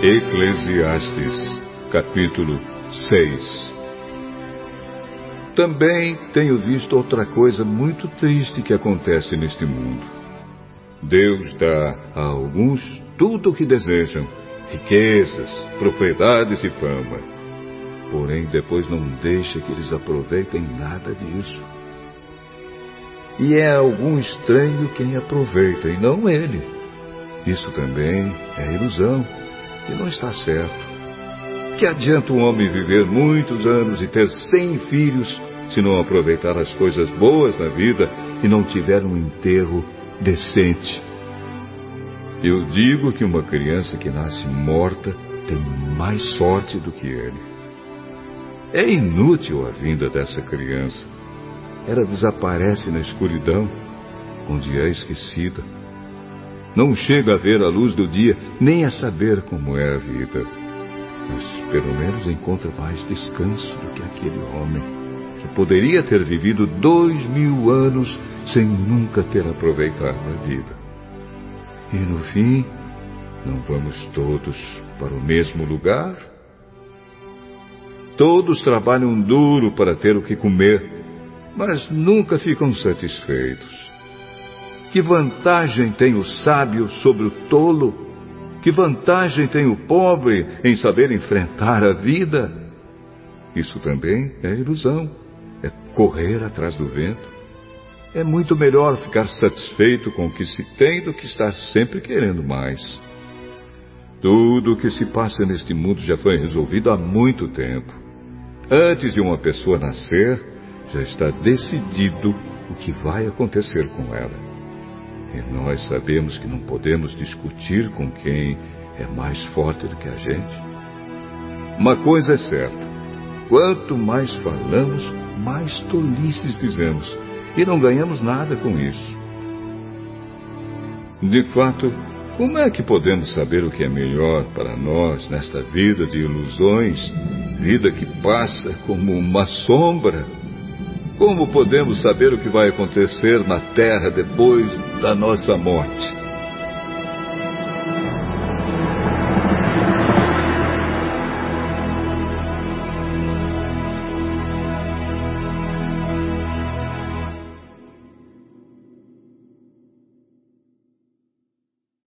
Eclesiastes, capítulo 6 Também tenho visto outra coisa muito triste que acontece neste mundo. Deus dá a alguns tudo o que desejam, riquezas, propriedades e fama. Porém, depois não deixa que eles aproveitem nada disso. E é algum estranho quem aproveita, e não ele. Isso também é ilusão e não está certo. Que adianta um homem viver muitos anos e ter cem filhos se não aproveitar as coisas boas da vida e não tiver um enterro decente? Eu digo que uma criança que nasce morta tem mais sorte do que ele. É inútil a vinda dessa criança. Ela desaparece na escuridão, onde é esquecida não chega a ver a luz do dia, nem a saber como é a vida. Mas pelo menos encontra mais descanso do que aquele homem, que poderia ter vivido dois mil anos sem nunca ter aproveitado a vida. E no fim, não vamos todos para o mesmo lugar? Todos trabalham duro para ter o que comer, mas nunca ficam satisfeitos. Que vantagem tem o sábio sobre o tolo? Que vantagem tem o pobre em saber enfrentar a vida? Isso também é ilusão, é correr atrás do vento. É muito melhor ficar satisfeito com o que se tem do que estar sempre querendo mais. Tudo o que se passa neste mundo já foi resolvido há muito tempo. Antes de uma pessoa nascer, já está decidido o que vai acontecer com ela. E nós sabemos que não podemos discutir com quem é mais forte do que a gente. Uma coisa é certa: quanto mais falamos, mais tolices dizemos, e não ganhamos nada com isso. De fato, como é que podemos saber o que é melhor para nós nesta vida de ilusões, vida que passa como uma sombra? Como podemos saber o que vai acontecer na terra depois da nossa morte?